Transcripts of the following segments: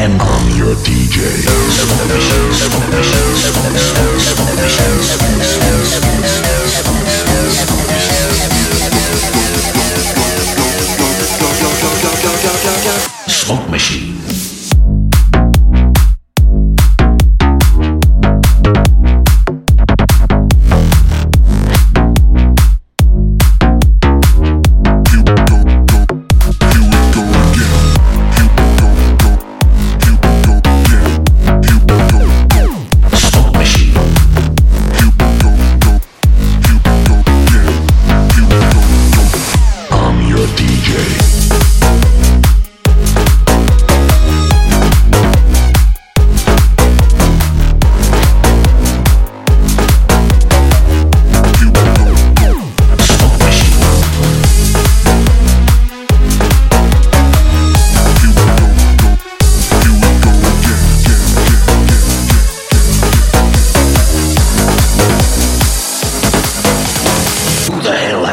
damn, I'm your DJ. Submission. Smoke Machine.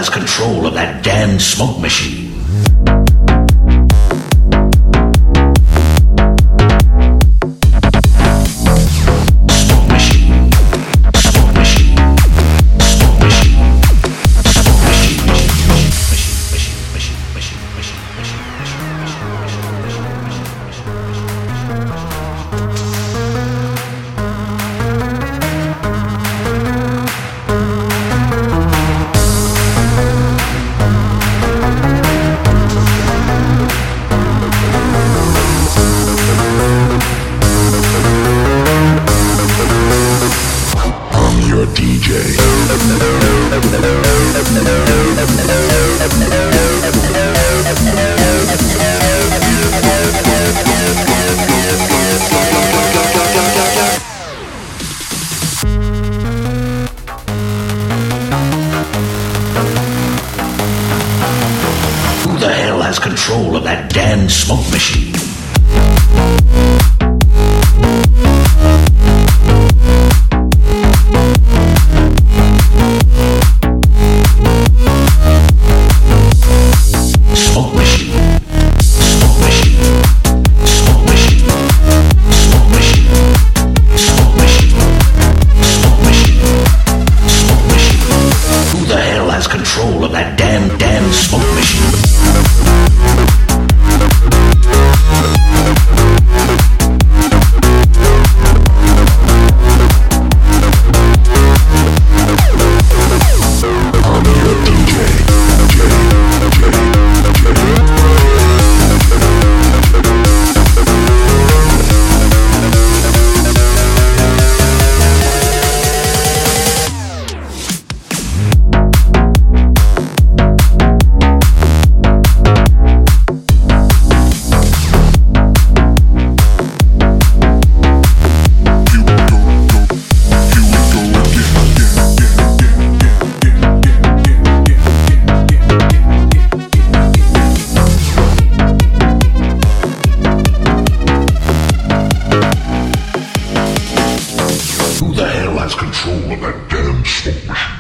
control of that damned smoke machine. control of that damn smoke machine. control of that damn, damn smoke machine. has control of that damn smoke machine.